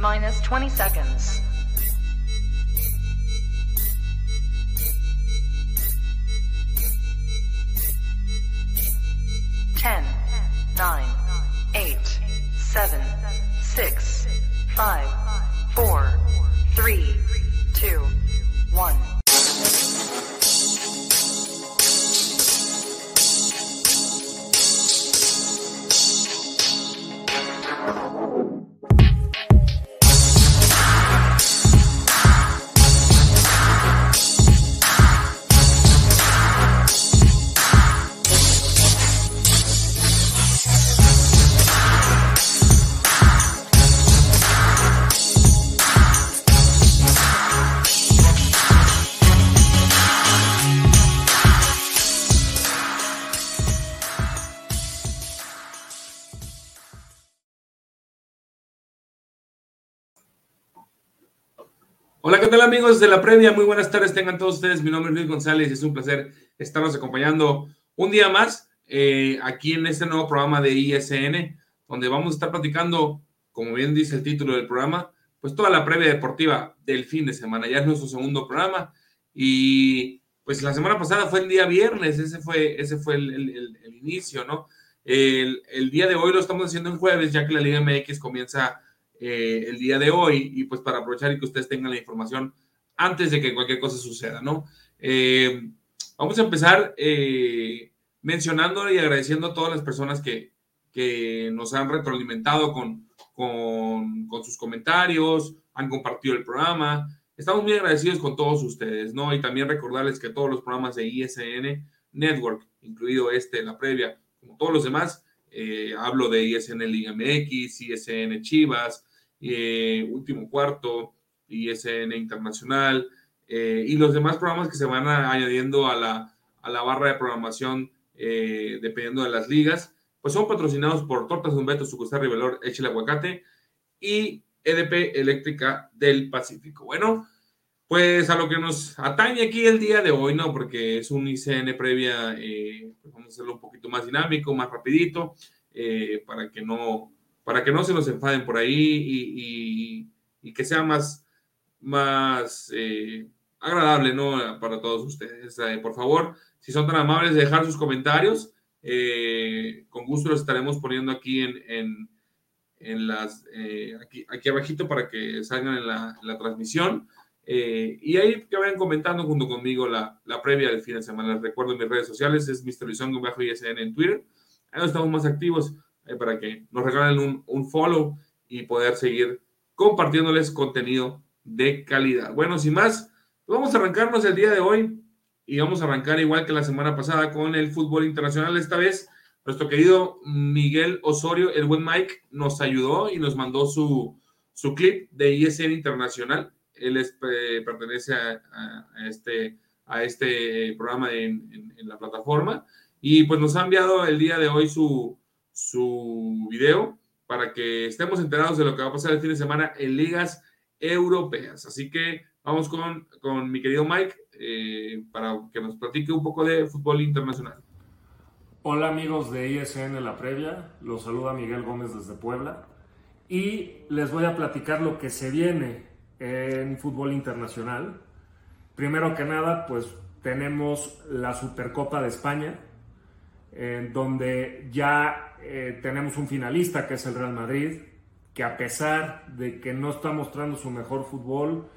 minus 20 seconds. Ten, nine, eight, seven, six, five, tal amigos de la previa? Muy buenas tardes, tengan todos ustedes. Mi nombre es Luis González y es un placer estarnos acompañando un día más eh, aquí en este nuevo programa de ISN, donde vamos a estar platicando, como bien dice el título del programa, pues toda la previa deportiva del fin de semana. Ya es nuestro segundo programa y pues la semana pasada fue el día viernes, ese fue, ese fue el, el- el inicio, ¿no? El, el día de hoy lo estamos haciendo en jueves, ya que la Liga MX comienza eh, el día de hoy y pues para aprovechar y que ustedes tengan la información antes de que cualquier cosa suceda, ¿no? Eh, vamos a empezar eh, mencionando y agradeciendo a todas las personas que, que nos han retroalimentado con, con, con sus comentarios, han compartido el programa. Estamos muy agradecidos con todos ustedes, ¿no? Y también recordarles que todos los programas de ISN Network, incluido este, la previa, como todos los demás, eh, hablo de ISN Liga MX, ISN Chivas, eh, Último Cuarto, ISN Internacional eh, y los demás programas que se van a- añadiendo a la, a la barra de programación eh, dependiendo de las ligas, pues son patrocinados por Tortas Humberto, Sucustar Rivelor, Eche el Aguacate y EDP Eléctrica del Pacífico. Bueno, pues a lo que nos atañe aquí el día de hoy, ¿no? Porque es un ICN previa, eh, pues vamos a hacerlo un poquito más dinámico, más rapidito, eh, para que no para que no se nos enfaden por ahí y, y- y que sea más, más eh, agradable, ¿no? Para todos ustedes. Eh, por favor, si son tan amables de dejar sus comentarios, eh, con gusto los estaremos poniendo aquí en, en, en las, eh, aquí, aquí abajito para que salgan en la, en la transmisión. Eh, y ahí que vayan comentando junto conmigo la, la previa del fin de semana. Les recuerdo mis redes sociales, es Mr. Luisón bajo ISN en Twitter. Ahí estamos más activos eh, para que nos regalen un, un follow y poder seguir compartiéndoles contenido de calidad. Bueno, sin más, vamos a arrancarnos el día de hoy y vamos a arrancar igual que la semana pasada con el fútbol internacional. Esta vez, nuestro querido Miguel Osorio, el buen Mike, nos ayudó y nos mandó su, su clip de ISN Internacional. Él eh, pertenece a, este, a este programa en- en la plataforma y pues nos ha enviado el día de hoy su, su video para que estemos enterados de lo que va a pasar el fin de semana en ligas europeas. Así que vamos con, con mi querido Mike eh, para que nos platique un poco de fútbol internacional. Hola amigos de ISN La Previa, los saluda Miguel Gómez desde Puebla y les voy a platicar lo que se viene en fútbol internacional. Primero que nada, pues tenemos la Supercopa de España, en donde ya eh, tenemos un finalista que es el Real Madrid, que a pesar de que no está mostrando su mejor fútbol,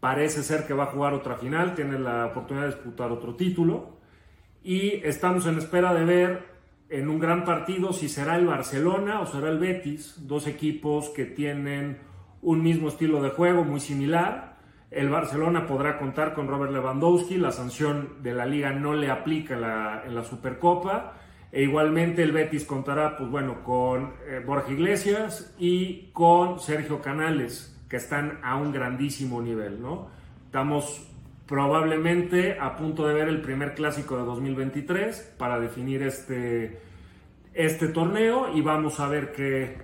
parece ser que va a jugar otra final, tiene la oportunidad de disputar otro título y estamos en espera de ver en un gran partido si será el Barcelona o será el Betis, dos equipos que tienen un mismo estilo de juego muy similar. El Barcelona podrá contar con Robert Lewandowski, la sanción de la liga no le aplica en la, en la Supercopa. E igualmente el Betis contará, pues bueno, con eh, Borja Iglesias y con Sergio Canales, que están a un grandísimo nivel, ¿no? Estamos probablemente a punto de ver el primer clásico de 2023 para definir este, este torneo y vamos a ver qué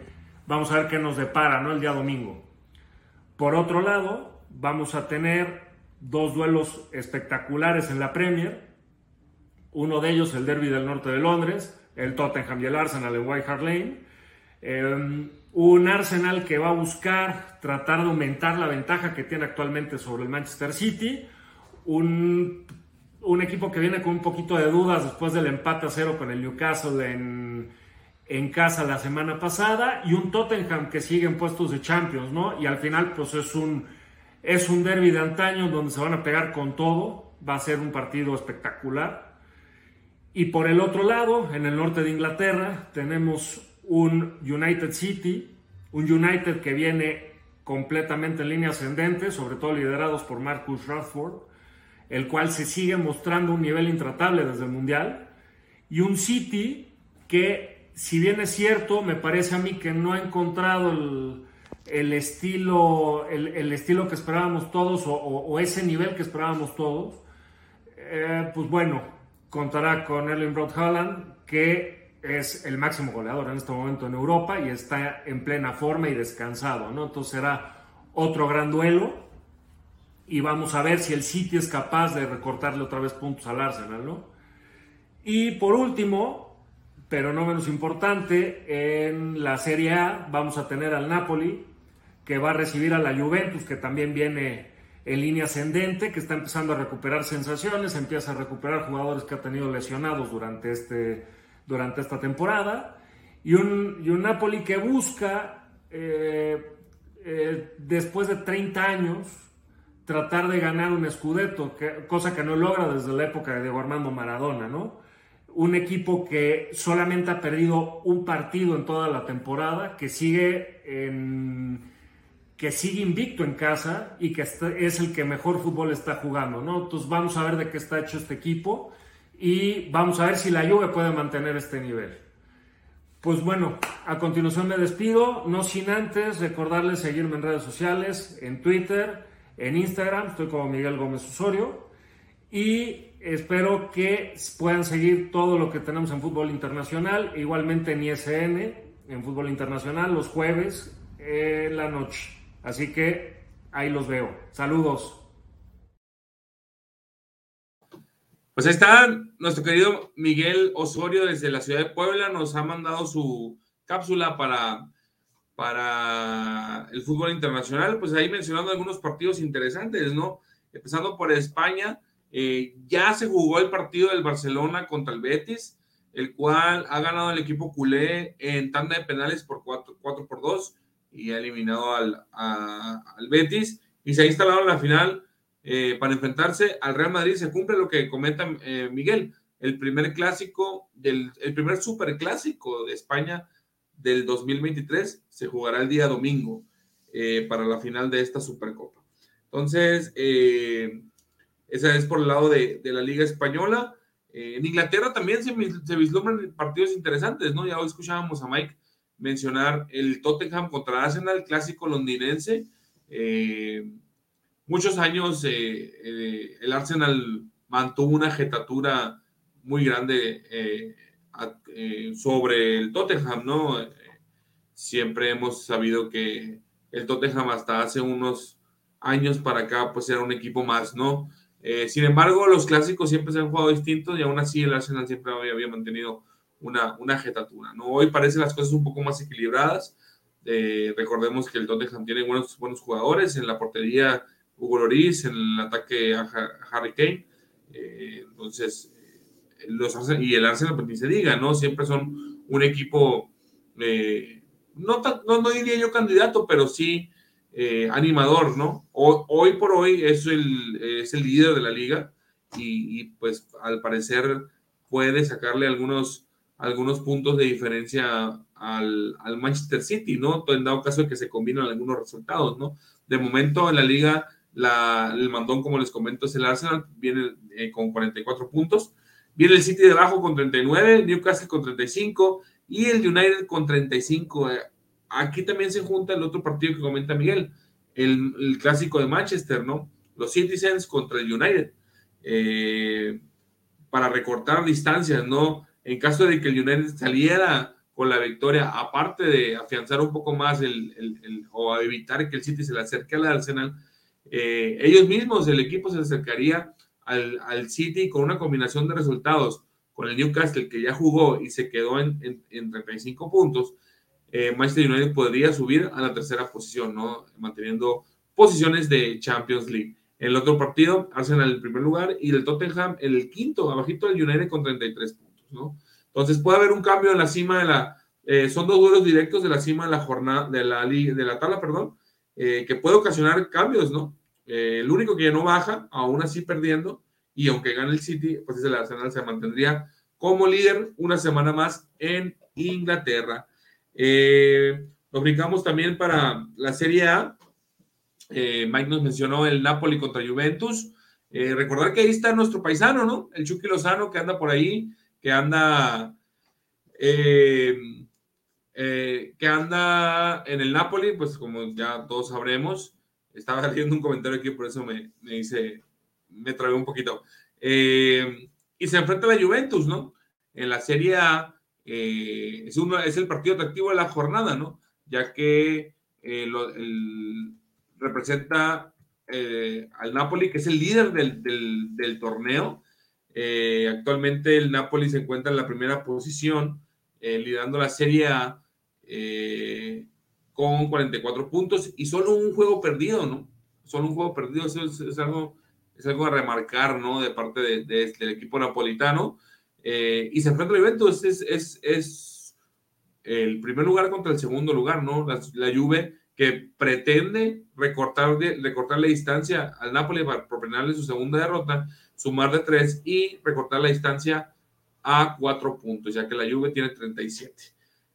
vamos a ver qué nos depara ¿no? el día domingo. Por otro lado, vamos a tener dos duelos espectaculares en la Premier. Uno de ellos, el Derby del Norte de Londres, el Tottenham y el Arsenal en White Hart Lane. Em, un Arsenal que va a buscar tratar de aumentar la ventaja que tiene actualmente sobre el Manchester City. Un, un equipo que viene con un poquito de dudas después del empate a cero con el Newcastle en, en casa la semana pasada. Y un Tottenham que sigue en puestos de Champions, ¿no? Y al final, pues es un, es un derby de antaño donde se van a pegar con todo. Va a ser un partido espectacular. Y por el otro lado, en el norte de Inglaterra, tenemos un United City, un United que viene completamente en línea ascendente, sobre todo liderados por Marcus Rashford, el cual se sigue mostrando un nivel intratable desde el Mundial, y un City que, si bien es cierto, me parece a mí que no ha encontrado el, estilo, el, estilo que esperábamos todos o, ese nivel que esperábamos todos, eh, pues bueno, contará con Erling Broad Haaland, que es el máximo goleador en este momento en Europa y está en plena forma y descansado, ¿no? Entonces será otro gran duelo y vamos a ver si el City es capaz de recortarle otra vez puntos al Arsenal, ¿no? Y por último, pero no menos importante, en la Serie A vamos a tener al Napoli que va a recibir a la Juventus que también viene en línea ascendente, que está empezando a recuperar sensaciones, empieza a recuperar jugadores que ha tenido lesionados durante este durante esta temporada y un, y un Napoli que busca, eh, eh, después de 30 años, tratar de ganar un Scudetto, cosa que no logra desde la época de Diego Armando Maradona, ¿no? Un equipo que solamente ha perdido un partido en toda la temporada, que sigue en, que sigue invicto en casa y que es el que mejor fútbol está jugando, ¿no? Entonces vamos a ver de qué está hecho este equipo y vamos a ver si la Juve puede mantener este nivel. Pues bueno, a continuación me despido, no sin antes recordarles seguirme en redes sociales, en Twitter, en Instagram, estoy como Miguel Gómez Osorio y espero que puedan seguir todo lo que tenemos en fútbol internacional, igualmente en ISN, en fútbol internacional, los jueves en la noche. Así que ahí los veo. Saludos. Pues ahí está nuestro querido Miguel Osorio desde la ciudad de Puebla, nos ha mandado su cápsula para, para el fútbol internacional, pues ahí mencionando algunos partidos interesantes, ¿no? Empezando por España, eh, ya se jugó el partido del Barcelona contra el Betis, el cual ha ganado el equipo culé en tanda de penales por 4, por 2 y ha eliminado al, al Betis y se ha instalado en la final eh, para enfrentarse al Real Madrid. Se cumple lo que comenta eh, Miguel, el primer clásico, del, el primer superclásico de España del 2023 se jugará el día domingo eh, para la final de esta Supercopa. Entonces, esa es por el lado de, la Liga Española. en Inglaterra también se, se, vislumbran partidos interesantes, ¿no? Ya hoy escuchábamos a Mike mencionar el Tottenham contra Arsenal, clásico londinense. Eh, muchos años eh, eh, el Arsenal mantuvo una jetatura muy grande sobre el Tottenham, ¿no? siempre hemos sabido que el Tottenham hasta hace unos años para acá pues era un equipo más, ¿no? sin embargo, los clásicos siempre se han jugado distintos y aún así el Arsenal siempre había, mantenido una, una jetatura, ¿no? Hoy parecen las cosas un poco más equilibradas. recordemos que el Tottenham tiene buenos, buenos jugadores en la portería Hugo Loris, en el ataque a Harry Kane. Eh, entonces, eh, los y el Arsenal, pues ni se diga, ¿no? Siempre son un equipo, eh, no, no, no, diría yo candidato, pero sí animador, ¿no? hoy por hoy es el, es el líder de la liga y, pues al parecer puede sacarle algunos, algunos puntos de diferencia al, al Manchester City, ¿no? En dado caso de que se combinan algunos resultados, ¿no? De momento en la liga la, el mandón, como les comento, es el Arsenal, viene eh, con 44 puntos. Viene el City debajo con 39, Newcastle con 35 y el United con 35. Eh, aquí también se junta el otro partido que comenta Miguel, el, clásico de Manchester, ¿no? Los Citizens contra el United. Eh, para recortar distancias, ¿no? En caso de que el United saliera con la victoria, aparte de afianzar un poco más el, o evitar que el City se le acerque al Arsenal, eh, ellos mismos, el equipo se acercaría al, City con una combinación de resultados, con el Newcastle que ya jugó y se quedó en, en, 35 puntos, eh, Manchester United podría subir a la tercera posición, ¿no? Manteniendo posiciones de Champions League. En el otro partido, Arsenal en primer lugar y el Tottenham en el quinto, abajito del United con 33 puntos, Entonces puede haber un cambio en la cima de la... Eh, son dos duelos directos de la cima de la jornada, de la, de la tabla, perdón, eh, que puede ocasionar cambios, ¿no? el único que no baja, aún así perdiendo, y aunque gane el City, pues el Arsenal se mantendría como líder una semana más en Inglaterra. Eh, lo brincamos también para la Serie A. Eh, Mike nos mencionó el Napoli contra Juventus. Eh, recordar que ahí está nuestro paisano, ¿no? El Chucky Lozano que anda por ahí, que anda, que anda en el Napoli, pues como ya todos sabremos. Estaba leyendo un comentario aquí, por eso me, me dice, me trae un poquito. y se enfrenta a la Juventus, ¿no? En la Serie A eh, es, uno, es el partido atractivo de la jornada, ¿no? Ya que eh, representa eh, al Napoli, que es el líder del, torneo. Actualmente el Napoli se encuentra en la primera posición, liderando la Serie A con 44 puntos y solo un juego perdido, ¿no? Solo un juego perdido, es, algo, es algo a remarcar, ¿no? De parte del equipo napolitano. Eh, y se enfrenta al Juventus, es, es, es, el primer lugar contra el segundo lugar, ¿no? La, la Juve que pretende recortar, recortar la distancia al Napoli para proponerle su segunda derrota, sumar de tres y recortar la distancia a cuatro puntos, ya que la Juve tiene 37.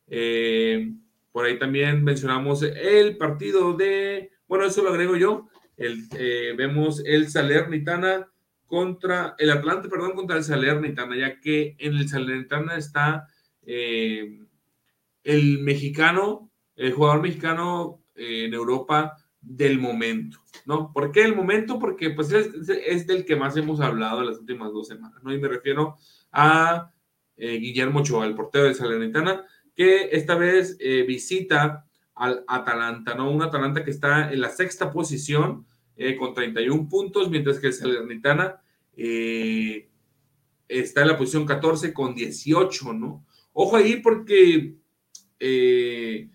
Eh, por ahí también mencionamos el partido de, bueno, eso lo agrego yo, el, eh, vemos el Salernitana contra el Atlante, perdón, contra el Salernitana, ya que en el Salernitana está eh, el mexicano, el jugador mexicano eh, en Europa del momento, ¿no? ¿Por qué el momento? Porque pues es, del que más hemos hablado las últimas dos semanas, ¿no? Y me refiero a eh, Guillermo Ochoa, el portero del Salernitana, que esta vez visita al Atalanta, ¿no? Un Atalanta que está en la sexta posición, eh, con 31 puntos, mientras que el Salernitana eh, está en la posición 14 con 18, ¿no? Ojo ahí porque eh,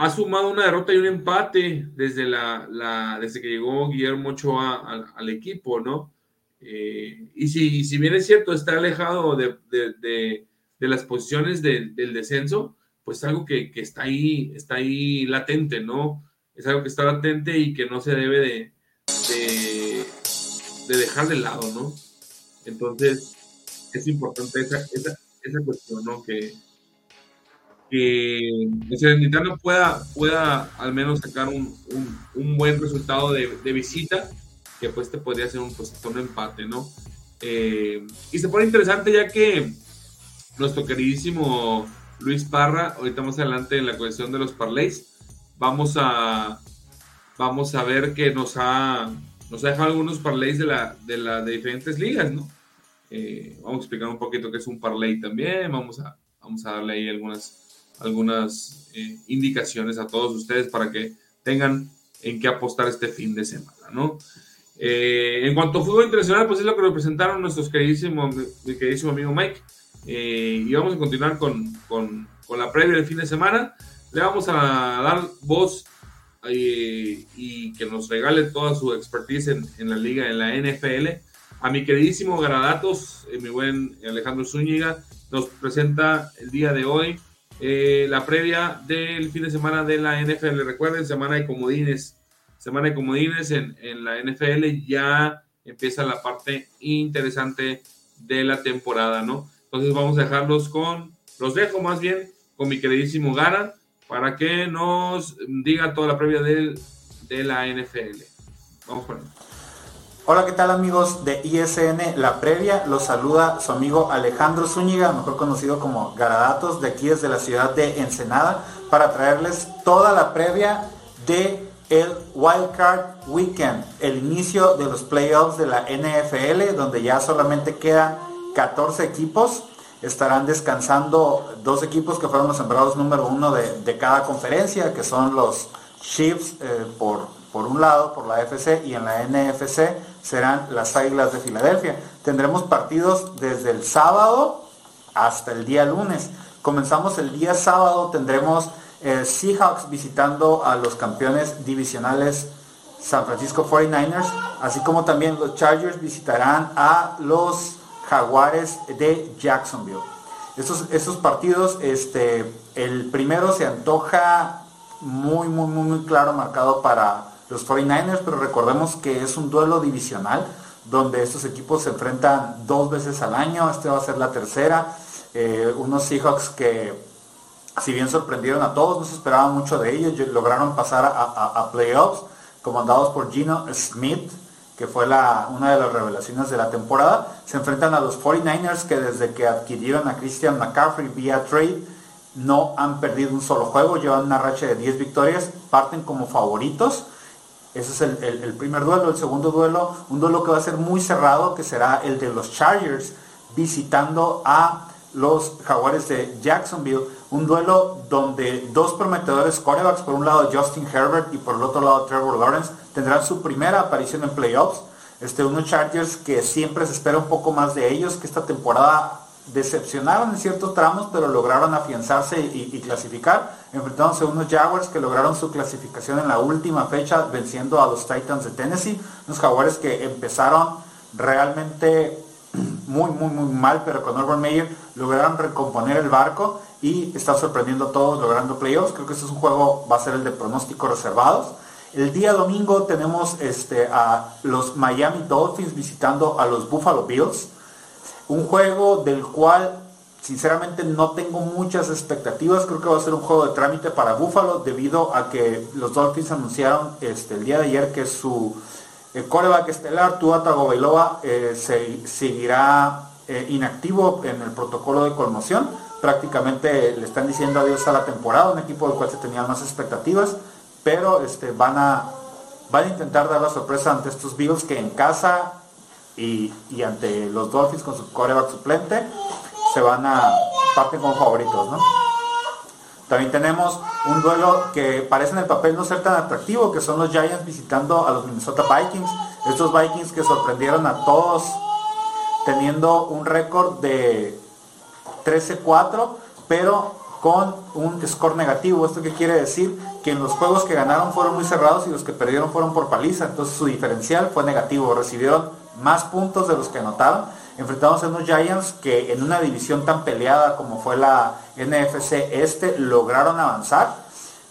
ha sumado una derrota y un empate desde, la, desde que llegó Guillermo Ochoa al, equipo, ¿no? y si, si, bien es cierto, está alejado de, las posiciones del descenso, pues algo que, que, está ahí, está ahí latente, ¿no? es algo que está latente y que no se debe de, de, dejar de lado, ¿no? Entonces, es importante esa, esa, esa cuestión, ¿no? Que, que el Serenitano pueda, pueda al menos sacar un, un, buen resultado de, de, visita, que pues te podría ser un, pues, un empate, ¿no? Eh, y se pone interesante ya que nuestro queridísimo Luis Parra, ahorita más adelante en la cuestión de los parlays, vamos a, vamos a ver que nos ha, nos ha dejado algunos parlays de, la, de, la, de diferentes ligas, ¿no? Eh, vamos a explicar un poquito qué es un parlay también, vamos a, vamos a darle ahí algunas, algunas eh, indicaciones a todos ustedes para que tengan en qué apostar este fin de semana, ¿no? Eh, en cuanto a fútbol internacional, pues es lo que nos presentaron nuestros queridísimos, mi queridísimo amigo Mike. y vamos a continuar con, con, con la previa del fin de semana le vamos a dar voz eh, y que nos regale toda su expertise en, la liga, en la NFL. A mi queridísimo Garadatos, eh, mi buen Alejandro Zúñiga, nos presenta el día de hoy eh, la previa del fin de semana de la NFL. Recuerden, semana de comodines. Semana de comodines en, en la NFL ya empieza la parte interesante de la temporada, ¿no? Entonces vamos a dejarlos con, los dejo más bien con mi queridísimo Gara para que nos diga toda la previa de, la NFL. Vamos con Hola, ¿qué tal amigos de ISN La Previa? Los saluda su amigo Alejandro Zúñiga, mejor conocido como Garadatos, de aquí desde la ciudad de Ensenada, para traerles toda la previa de el Wildcard Weekend, el inicio de los playoffs de la NFL, donde ya solamente quedan 14 equipos estarán descansando dos equipos que fueron los sembrados número uno de, cada conferencia, que son los Chiefs eh, por, por un lado, por la FC, y en la NFC serán las Águilas de Filadelfia. Tendremos partidos desde el sábado hasta el día lunes. Comenzamos el día sábado, tendremos eh, Seahawks visitando a los campeones divisionales San Francisco 49ers, así como también los Chargers visitarán a los Jaguares de Jacksonville. Estos, partidos, este, el primero se antoja muy, muy, muy, muy claro marcado para los 49ers, pero recordemos que es un duelo divisional donde estos equipos se enfrentan dos veces al año, este va a ser la tercera, eh, unos Seahawks que si bien sorprendieron a todos, no se esperaba mucho de ellos, lograron pasar a, playoffs, comandados por Gino Smith, que fue una de las revelaciones de la temporada. Se enfrentan a los 49ers que desde que adquirieron a Christian McCaffrey vía trade no han perdido un solo juego, llevan una racha de 10 victorias, parten como favoritos. Ese es el, el primer duelo. El segundo duelo, un duelo que va a ser muy cerrado, que será el de los Chargers visitando a los Jaguares de Jacksonville un duelo donde dos prometedores corebacks, por un lado Justin Herbert y por el otro lado Trevor Lawrence, tendrán su primera aparición en playoffs. Este, unos Chargers que siempre se espera un poco más de ellos, que esta temporada decepcionaron en ciertos tramos, pero lograron afianzarse y, clasificar, enfrentándose a unos Jaguars que lograron su clasificación en la última fecha, venciendo a los Titans de Tennessee, unos Jaguars que empezaron realmente muy, muy, muy mal, pero con Urban Meyer lograron recomponer el barco y está sorprendiendo a todos logrando playoffs. Creo que este es un juego, va a ser el de pronósticos reservados. El día domingo tenemos este, a los Miami Dolphins visitando a los Buffalo Bills. Un juego del cual sinceramente no tengo muchas expectativas. Creo que va a ser un juego de trámite para Buffalo debido a que los Dolphins anunciaron este, el día de ayer que su el coreback estelar, Tua Tagovailoa, eh, se, seguirá eh, inactivo en el protocolo de conmoción prácticamente le están diciendo adiós a la temporada, un equipo del cual se tenían más expectativas, pero este, van, a, van a intentar dar la sorpresa ante estos Bills que en casa y, ante los Dolphins con su coreback suplente se van a partir como favoritos, ¿no? También tenemos un duelo que parece en el papel no ser tan atractivo, que son los Giants visitando a los Minnesota Vikings. Estos Vikings que sorprendieron a todos teniendo un récord de 13-4, pero con un score negativo. ¿Esto qué quiere decir? Que en los juegos que ganaron fueron muy cerrados y los que perdieron fueron por paliza. Entonces su diferencial fue negativo. Recibieron más puntos de los que anotaron. Enfrentamos a unos Giants que en una división tan peleada como fue la NFC este lograron avanzar,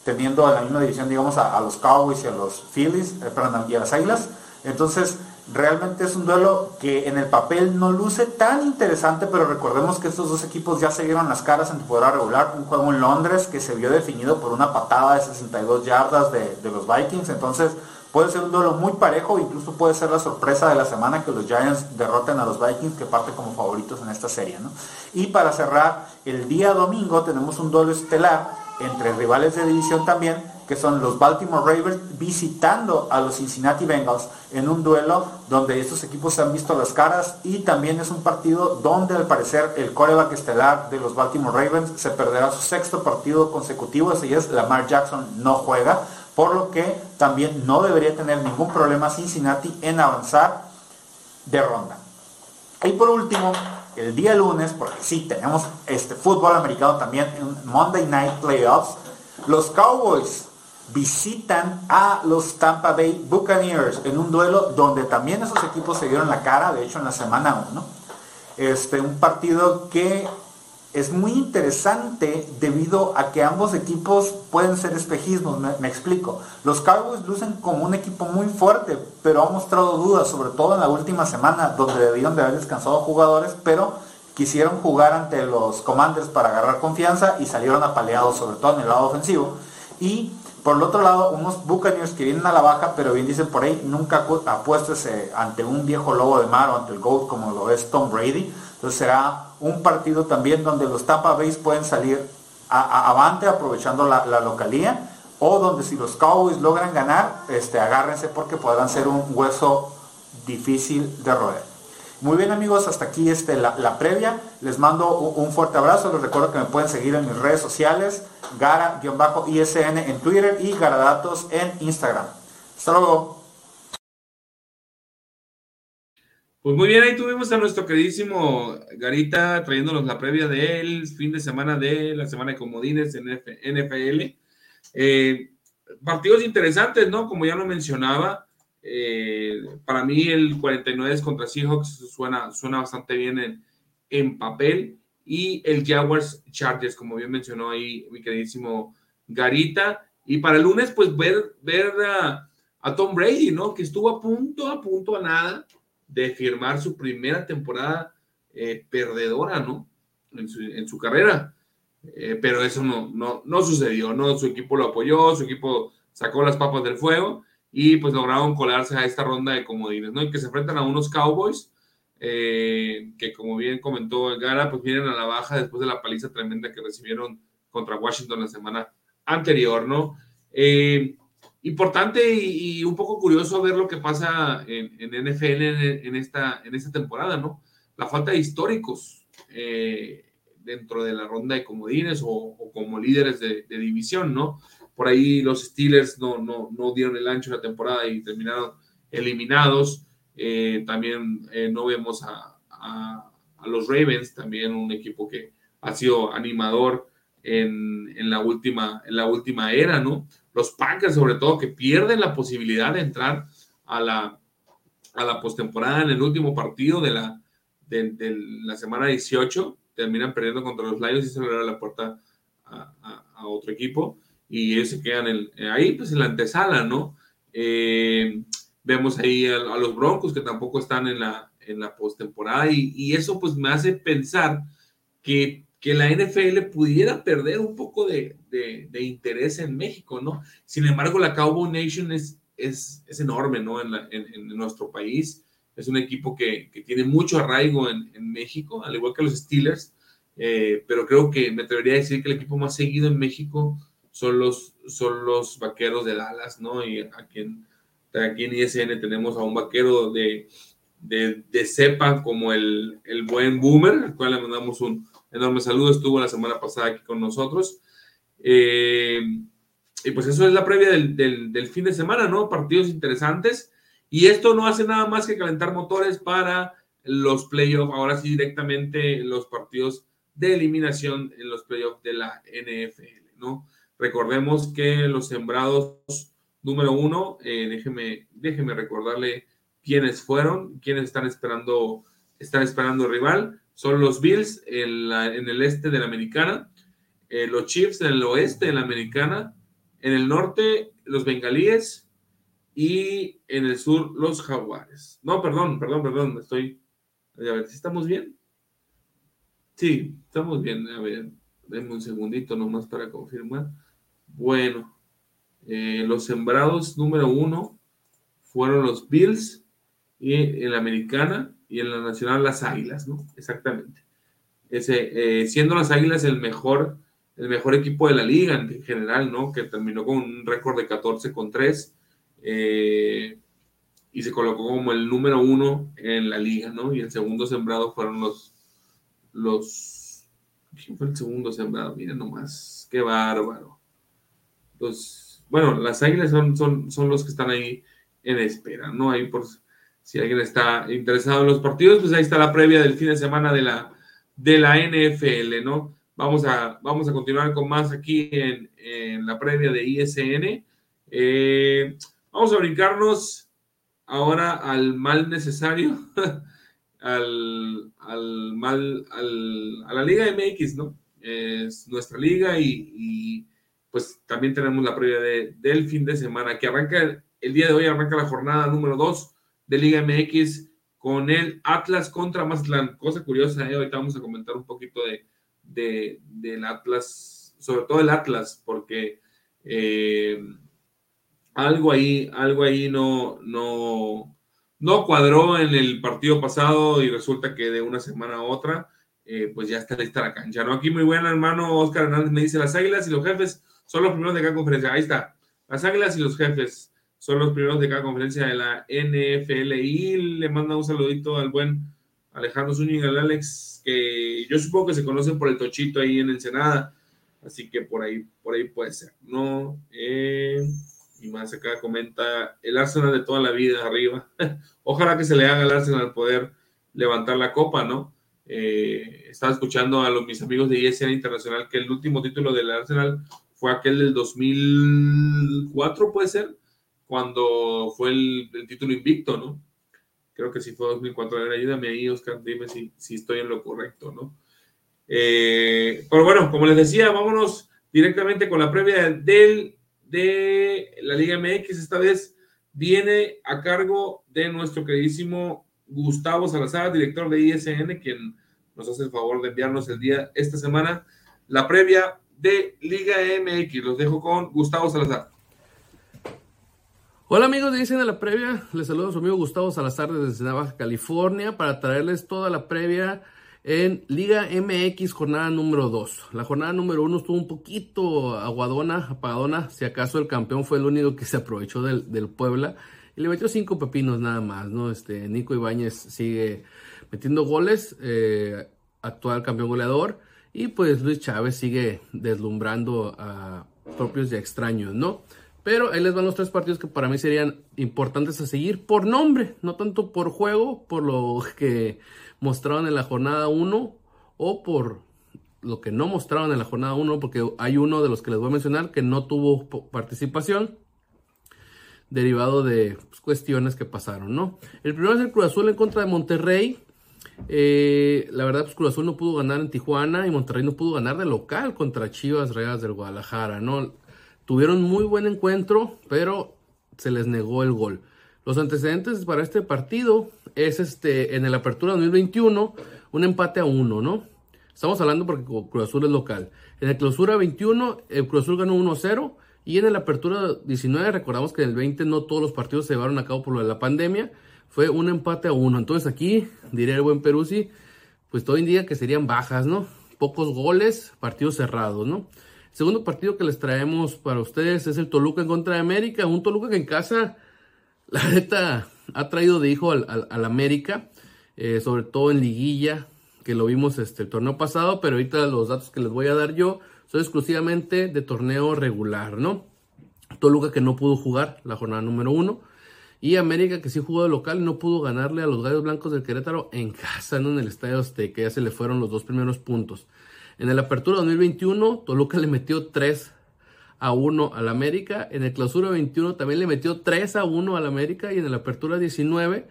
teniendo en la misma división, digamos, a, los Cowboys y a los Phillies, eh, perdón, y a las Águilas. Entonces, realmente es un duelo que en el papel no luce tan interesante, pero recordemos que estos dos equipos ya se dieron las caras en temporada regular, un juego en Londres que se vio definido por una patada de 62 yardas de, los Vikings, entonces puede ser un duelo muy parejo, incluso puede ser la sorpresa de la semana que los Giants derroten a los Vikings que parten como favoritos en esta serie. Y para cerrar, el día domingo tenemos un duelo estelar entre rivales de división también, que son los Baltimore Ravens visitando a los Cincinnati Bengals en un duelo donde estos equipos se han visto las caras y también es un partido donde al parecer el coreback estelar de los Baltimore Ravens se perderá su sexto partido consecutivo, así es, Lamar Jackson no juega, por lo que también no debería tener ningún problema Cincinnati en avanzar de ronda. Y por último, el día lunes, porque sí, tenemos este fútbol americano también en Monday Night Playoffs, los Cowboys visitan a los Tampa Bay Buccaneers en un duelo donde también esos equipos se dieron la cara, de hecho en la semana 1. Este, un partido que es muy interesante debido a que ambos equipos pueden ser espejismos, me, explico. Los Cowboys lucen como un equipo muy fuerte, pero ha mostrado dudas, sobre todo en la última semana, donde debieron de haber descansado jugadores, pero quisieron jugar ante los Commanders para agarrar confianza y salieron apaleados, sobre todo en el lado ofensivo. Y por el otro lado, unos Buccaneers que vienen a la baja, pero bien dicen por ahí, nunca apuestes ante un viejo lobo de mar o ante el GOAT como lo es Tom Brady. Entonces será un partido también donde los Tampa Bay pueden salir avante aprovechando la, localía o donde si los Cowboys logran ganar, este, agárrense porque podrán ser un hueso difícil de roer. Muy bien amigos, hasta aquí este, la, previa. Les mando un, fuerte abrazo. Les recuerdo que me pueden seguir en mis redes sociales, gara-isn en Twitter y garadatos en Instagram. Hasta luego. Pues muy bien, ahí tuvimos a nuestro queridísimo Garita trayéndonos la previa del fin de semana de la semana de comodines en NFL. Eh, partidos interesantes, ¿no? Como ya lo mencionaba, eh, para mí el 49 contra Seahawks suena, suena bastante bien en, en papel y el Jaguars Chargers, como bien mencionó ahí mi queridísimo Garita. Y para el lunes, pues ver, ver a, a Tom Brady, ¿no? Que estuvo a punto, a punto, a nada de firmar su primera temporada eh, perdedora, ¿no? En su, en su carrera. Eh, pero eso no, no, no sucedió, ¿no? Su equipo lo apoyó, su equipo sacó las papas del fuego y pues lograron colarse a esta ronda de comodines, ¿no? Y que se enfrentan a unos Cowboys eh, que como bien comentó Gara, pues vienen a la baja después de la paliza tremenda que recibieron contra Washington la semana anterior, ¿no? Importante y, un poco curioso ver lo que pasa en, NFL en, esta, en esta temporada, ¿no? La falta de históricos eh, dentro de la ronda de comodines o, como líderes de, división, ¿no? Por ahí los Steelers no, no, no dieron el ancho la temporada y terminaron eliminados. Eh, también eh, no vemos a, a, los Ravens, también un equipo que ha sido animador en, en, la, última, en la última era, ¿no? Los Packers sobre todo, que pierden la posibilidad de entrar a la, a la postemporada en el último partido de la, de, la semana 18, terminan perdiendo contra los Lions y se le abre la puerta a, otro equipo. Y ellos se quedan ahí, pues en la antesala, ¿no? Eh, vemos ahí a, los Broncos que tampoco están en la, en la postemporada. Y eso pues me hace pensar que que la NFL pudiera perder un poco de, interés en México, ¿no? Sin embargo, la Cowboy Nation es, es, enorme, ¿no? En, nuestro país. Es un equipo que, tiene mucho arraigo en, México, al igual que los Steelers, eh, pero creo que me atrevería a decir que el equipo más seguido en México son los, son los vaqueros de Dallas, ¿no? Y aquí en, aquí en ISN tenemos a un vaquero de, de, cepa como el, el buen Boomer, al cual le mandamos un, enorme saludo, estuvo la semana pasada aquí con nosotros. Eh, y pues eso es la previa del, fin de semana, ¿no? Partidos interesantes. Y esto no hace nada más que calentar motores para los playoffs, ahora sí directamente los partidos de eliminación en los playoffs de la NFL, ¿no? Recordemos que los sembrados número uno, eh, déjeme, déjeme recordarle quiénes fueron, quiénes están esperando, están esperando rival son los Bills en, el este de la Americana, eh, los Chiefs en el oeste de la Americana, en el norte los Bengalíes y en el sur los Jaguares. No, perdón, perdón, perdón, estoy... A ver, ¿estamos bien? Sí, estamos bien. A ver, denme un segundito nomás para confirmar. Bueno, eh, los sembrados número uno fueron los Bills y en la Americana y en la nacional las Águilas, ¿no? Exactamente. Ese, eh, siendo las Águilas el mejor, el mejor equipo de la liga en general, ¿no? Que terminó con un récord de 14 con 3 eh, y se colocó como el número uno en la liga, ¿no? Y el segundo sembrado fueron los, los, ¿quién fue el segundo sembrado? Miren nomás, qué bárbaro. Los, bueno, las Águilas son, son, son los que están ahí en espera, ¿no? Ahí por si alguien está interesado en los partidos, pues ahí está la previa del fin de semana de la, de la NFL, ¿no? Vamos a, vamos a continuar con más aquí en, la previa de ISN. Eh, vamos a brincarnos ahora al mal necesario, al, mal, a la Liga MX, ¿no? Es nuestra liga y, pues también tenemos la previa de, del fin de semana que arranca el día de hoy, arranca la jornada número 2 de Liga MX con el Atlas contra Mazatlán. Cosa curiosa, ¿eh? ahorita vamos a comentar un poquito de, del Atlas, sobre todo el Atlas, porque eh, algo ahí, algo ahí no, no, no cuadró en el partido pasado y resulta que de una semana a otra, eh, pues ya está lista la cancha. ¿no? Aquí muy buena, hermano Oscar Hernández me dice, las águilas y los jefes son los primeros de cada conferencia. Ahí está, las águilas y los jefes son los primeros de cada conferencia de la NFL. Y le manda un saludito al buen Alejandro Zúñiga, al Alex, que yo supongo que se conocen por el tochito ahí en Ensenada. Así que por ahí, por ahí puede ser, ¿no? Eh, y más acá comenta el Arsenal de toda la vida arriba. Ojalá que se le haga al Arsenal poder levantar la copa, ¿no? Eh, estaba escuchando a los, mis amigos de ESN Internacional que el último título del Arsenal fue aquel del 2004, puede ser, cuando fue el, título invicto, ¿no? Creo que sí fue 2004. A ver, ayúdame ahí, Oscar, dime si, si estoy en lo correcto, ¿no? Eh, pero bueno, como les decía, vámonos directamente con la previa del, de la Liga MX. Esta vez viene a cargo de nuestro queridísimo Gustavo Salazar, director de ISN, quien nos hace el favor de enviarnos el día esta semana la previa de Liga MX. Los dejo con Gustavo Salazar. Hola amigos de ISN la previa, les saludo a su amigo Gustavo Salazar desde Baja California para traerles toda la previa en Liga MX, jornada número 2. La jornada número 1 estuvo un poquito aguadona, apagadona. Si acaso el campeón fue el único que se aprovechó del, Puebla. Y le metió cinco pepinos nada más, ¿no? Este, Nico Ibáñez sigue metiendo goles, eh, actual campeón goleador. Y pues Luis Chávez sigue deslumbrando a propios y extraños, ¿no? Pero ahí les van los tres partidos que para mí serían importantes a seguir por nombre, no tanto por juego, por lo que mostraron en la jornada 1 o por lo que no mostraron en la jornada 1, porque hay uno de los que les voy a mencionar que no tuvo participación derivado de pues, cuestiones que pasaron, ¿no? El primero es el Cruz Azul en contra de Monterrey. Eh, la verdad, pues Cruz Azul no pudo ganar en Tijuana y Monterrey no pudo ganar de local contra Chivas Regas del Guadalajara, ¿no? Tuvieron muy buen encuentro, pero se les negó el gol. Los antecedentes para este partido es este en el Apertura 2021 un empate a uno, ¿no? Estamos hablando porque Cruz Azul es local. En el Clausura 21 el Cruz Azul ganó 1-0 y en el Apertura 19 recordamos que en el 20 no todos los partidos se llevaron a cabo por lo de la pandemia, fue un empate a uno. Entonces aquí diría el buen Peruzzi, pues todo indica que serían bajas, ¿no? Pocos goles, partidos cerrados, ¿no? Segundo partido que les traemos para ustedes es el Toluca en contra de América, un Toluca que en casa la neta ha traído de hijo al, América, eh, sobre todo en liguilla, que lo vimos este el torneo pasado, pero ahorita los datos que les voy a dar yo son exclusivamente de torneo regular, ¿no? Toluca que no pudo jugar la jornada número uno. Y América que sí jugó de local y no pudo ganarle a los Gallos Blancos del Querétaro en casa, ¿no? En el Estadio Azteca, ya se le fueron los dos primeros puntos. En el Apertura 2021, Toluca le metió 3 a 1 al América. En el clausura 21 también le metió 3 a 1 al América. Y en el apertura 19,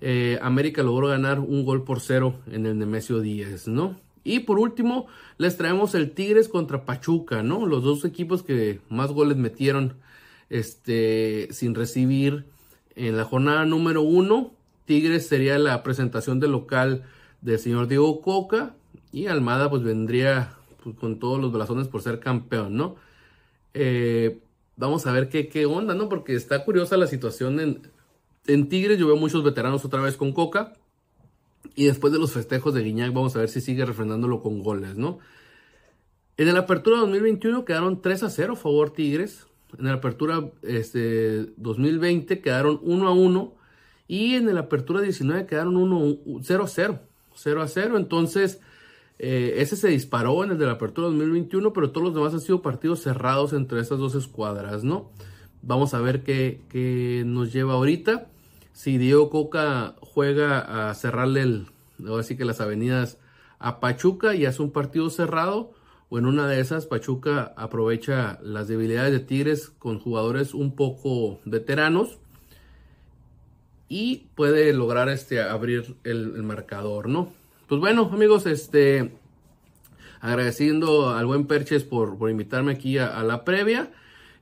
eh, América logró ganar un gol por cero en el Nemesio 10, ¿no? Y por último, les traemos el Tigres contra Pachuca, ¿no? Los dos equipos que más goles metieron este, sin recibir en la jornada número 1. Tigres sería la presentación del local del señor Diego Coca. Y Almada pues vendría pues, con todos los blasones por ser campeón, ¿no? Eh, vamos a ver qué, qué, onda, ¿no? Porque está curiosa la situación en, en Tigres. Yo veo muchos veteranos otra vez con Coca. Y después de los festejos de Guiñac, vamos a ver si sigue refrendándolo con goles, ¿no? En el Apertura 2021 quedaron 3 a 0 a favor Tigres. En la Apertura este, 2020 quedaron 1 a 1. Y en el Apertura 19 quedaron 1, 0 a 0. 0 a 0. Entonces, eh, ese se disparó en el de la Apertura 2021, pero todos los demás han sido partidos cerrados entre estas dos escuadras, ¿no? Vamos a ver qué, nos lleva ahorita. Si Diego Coca juega a cerrarle el, así que las avenidas a Pachuca y hace un partido cerrado, o en una de esas Pachuca aprovecha las debilidades de Tigres con jugadores un poco veteranos y puede lograr este abrir el marcador, ¿no? Pues bueno, amigos, este agradeciendo al buen Perches por, por invitarme aquí a, la previa.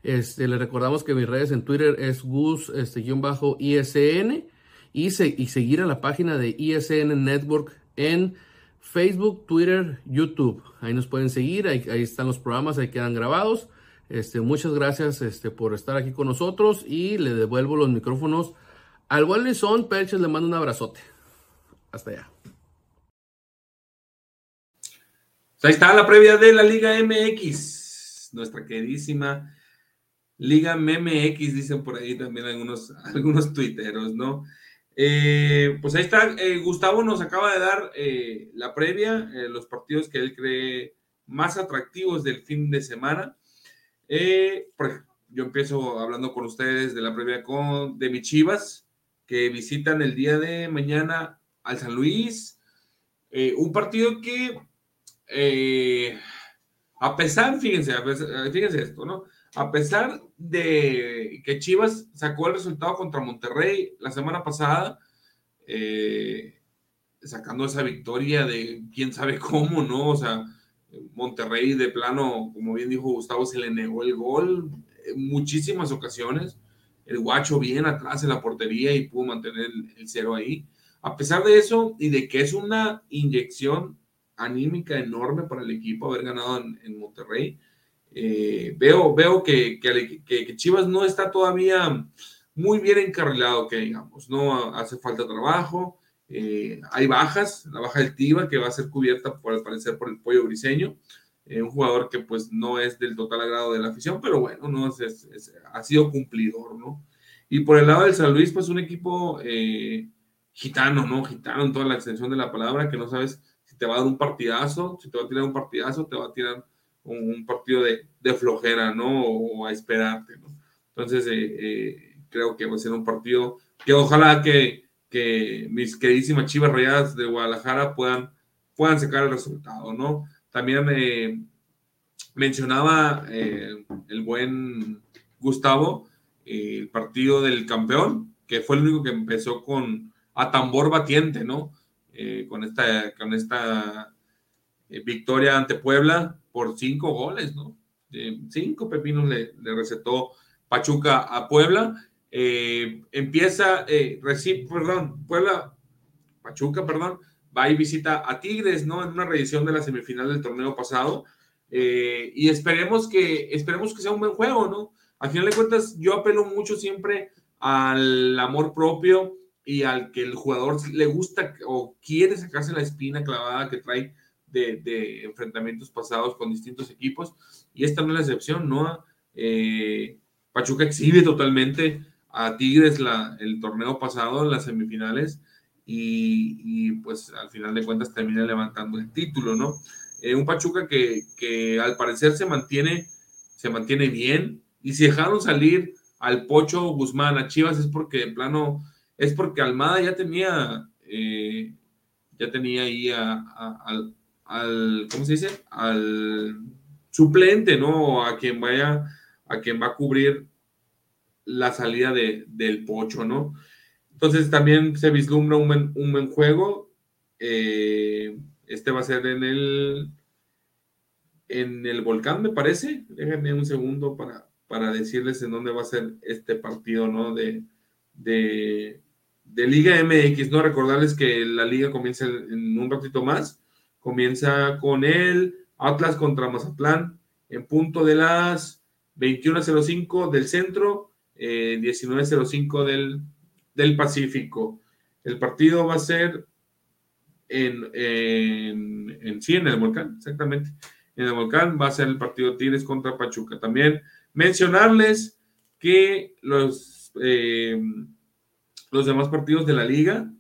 Este, le recordamos que mis redes en Twitter es gus este, bajo ISN y, y seguir a la página de ISN Network en Facebook, Twitter, YouTube. Ahí nos pueden seguir, ahí, están los programas, ahí quedan grabados. Este, muchas gracias este, por estar aquí con nosotros y le devuelvo los micrófonos al buen son Perches le mando un abrazote. Hasta allá. Ahí está la previa de la Liga MX, nuestra queridísima Liga MX, dicen por ahí también algunos, algunos tuiteros, ¿no? Eh, pues ahí está, eh, Gustavo nos acaba de dar eh, la previa, los partidos que él cree más atractivos del fin de semana. yo empiezo hablando con ustedes de la previa con, de mis Chivas, que visitan el día de mañana al San Luis. Un partido que, eh, a pesar, fíjense, fíjense esto, ¿no? A pesar de que Chivas sacó el resultado contra Monterrey la semana pasada, eh, sacando esa victoria de quién sabe cómo, ¿no? O sea, Monterrey de plano, como bien dijo Gustavo, se le negó el gol en muchísimas ocasiones. El guacho bien atrás en la portería y pudo mantener el, cero ahí. A pesar de eso y de que es una inyección anímica enorme para el equipo haber ganado en, Monterrey, eh, veo, veo que, Chivas no está todavía muy bien encarrilado, que digamos, no hace falta trabajo. Eh, hay bajas, la baja del Tiva que va a ser cubierta por al parecer por el pollo briseño, eh, un jugador que pues no es del total agrado de la afición, pero bueno, no es, ha sido cumplidor, ¿no? Y por el lado del San Luis, pues un equipo gitano, ¿no? Gitano en toda la extensión de la palabra, que no sabes te va a dar un partidazo, si te va a tirar un partidazo, te va a tirar un, partido de, flojera, ¿no? O, a esperarte, ¿no? Entonces, creo que va a ser un partido que ojalá que mis queridísimas Chivas Rayadas de Guadalajara puedan, puedan sacar el resultado, ¿no? También me mencionaba eh, el buen Gustavo eh, el partido del campeón, que fue el único que empezó con a tambor batiente, ¿no? Eh, con esta, con esta victoria ante Puebla por cinco goles, ¿no? cinco pepinos le, recetó Pachuca a Puebla eh, empieza, eh, perdón, Puebla, Pachuca, perdón, va y visita a Tigres, ¿no? En una reedición de la semifinal del torneo pasado. Eh, y esperemos que, esperemos que sea un buen juego, ¿no? Al final de cuentas, yo apelo mucho siempre al amor propio y al que el jugador le gusta o quiere sacarse la espina clavada que trae de, de enfrentamientos pasados con distintos equipos. Y esta no es la excepción, ¿no? Eh, Pachuca exhibe totalmente a Tigres la, el torneo pasado, las semifinales, y, pues al final de cuentas termina levantando el título, ¿no? Eh, un Pachuca que, que, al parecer se mantiene, se mantiene bien, y si dejaron salir al Pocho Guzmán a Chivas es porque en plano, es porque Almada ya tenía, eh, ya tenía ahí al, ¿cómo se dice? Al suplente, ¿no? A quien vaya, a quien va a cubrir la salida de, del Pocho, ¿no? Entonces también se vislumbra un buen, un buen juego. Eh, este va a ser en el en el volcán, me parece. Déjenme un segundo para, para decirles en dónde va a ser este partido, ¿no? De, de Liga MX, ¿no? Recordarles que la liga comienza en un ratito más. Comienza con el Atlas contra Mazatlán en punto de las 21.05 del centro 19.05 eh, del, del Pacífico. El partido va a ser en, en, en, sí, en el volcán, exactamente. En el volcán va a ser el partido Tigres contra Pachuca. También mencionarles que los, eh, los demás partidos de la liga,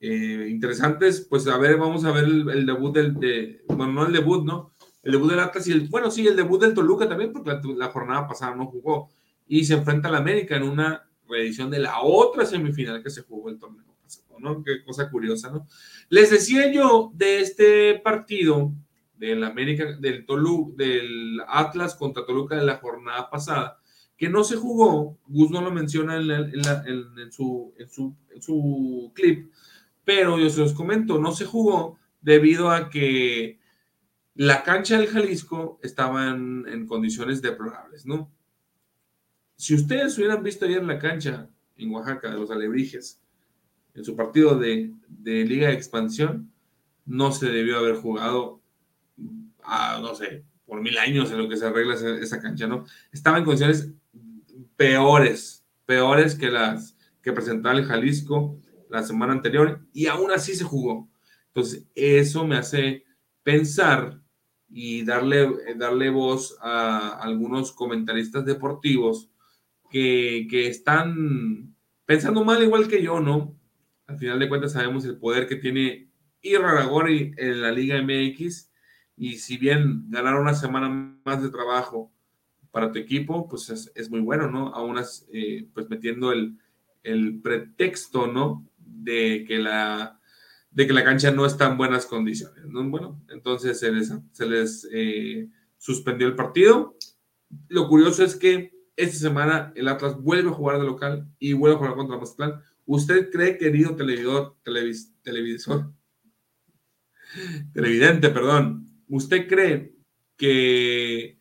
eh, interesantes, pues a ver, vamos a ver el, debut del, de, bueno, no el debut, ¿no? El debut del Atlas y el, bueno, sí, el debut del Toluca también, porque la, la jornada pasada no jugó y se enfrenta al América en una reedición de la otra semifinal que se jugó el torneo pasado, ¿no? Qué cosa curiosa, ¿no? Les decía yo de este partido del América, del Toluca, del Atlas contra Toluca de la jornada pasada, que no se jugó, Gus no lo menciona en, su, clip, pero yo se los comento, no se jugó debido a que la cancha del Jalisco estaba en, condiciones deplorables, ¿no? Si ustedes hubieran visto ayer la cancha en Oaxaca de los Alebrijes, en su partido de, Liga de Expansión, no se debió haber jugado, a, no sé, por mil años en lo que se arregla esa, cancha, ¿no? Estaba en condiciones peores, peores que las que presentaba el Jalisco la semana anterior y aún así se jugó. Entonces, eso me hace pensar y darle, darle voz a algunos comentaristas deportivos que, están pensando mal igual que yo, ¿no? Al final de cuentas sabemos el poder que tiene Irraragori en la Liga MX y si bien ganar una semana más de trabajo para tu equipo, pues es, muy bueno, ¿no? Aún eh, pues metiendo el, el pretexto, ¿no? De que la de que la cancha no está en buenas condiciones. ¿no? Bueno, entonces se les, se les eh, suspendió el partido. Lo curioso es que esta semana el Atlas vuelve a jugar de local y vuelve a jugar contra Mazatlán. ¿Usted cree, querido televidor, televisor, televidente, perdón, usted cree que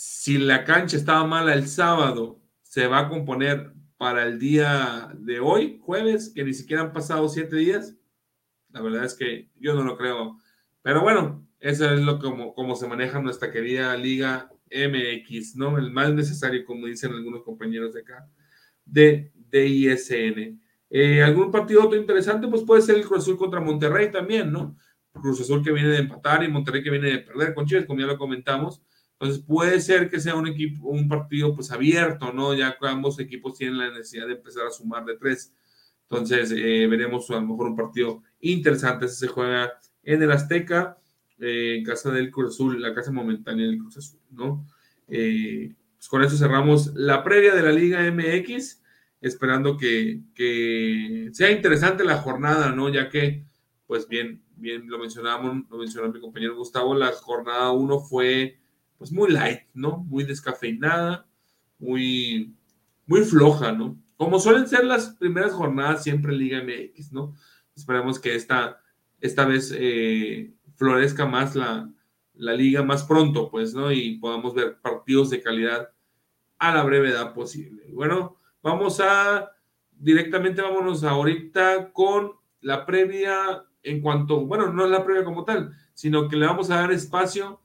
si la cancha estaba mala el sábado, se va a componer para el día de hoy, jueves, que ni siquiera han pasado siete días? La verdad es que yo no lo creo. Pero bueno, eso es lo como, como se maneja nuestra querida Liga MX, ¿no? El más necesario, como dicen algunos compañeros de acá, de, de ISN. Eh, ¿Algún partido otro interesante? Pues puede ser el Cruz Azul contra Monterrey también, ¿no? Cruz Azul que viene de empatar y Monterrey que viene de perder con Chivas, como ya lo comentamos. Entonces puede ser que sea un equipo, un partido pues abierto, ¿no? Ya que ambos equipos tienen la necesidad de empezar a sumar de tres. Entonces eh, veremos a lo mejor un partido interesante. se juega en el Azteca, eh, en casa del Cruz Azul, la casa momentánea del Cruz Azul, ¿no? Eh, pues con eso cerramos la previa de la Liga MX, esperando que, que, sea interesante la jornada, ¿no? Ya que, pues bien, bien lo mencionamos, lo mencionó mi compañero Gustavo, la jornada 1 fue pues muy light, ¿no? Muy descafeinada, muy, muy floja, ¿no? como suelen ser las primeras jornadas siempre Liga MX, ¿no? Esperemos que esta, esta vez eh, florezca más la, liga más pronto, pues, ¿no? Y podamos ver partidos de calidad a la brevedad posible. Bueno, vamos a, directamente vámonos ahorita con la previa en cuanto, bueno, no es la previa como tal, sino que le vamos a dar espacio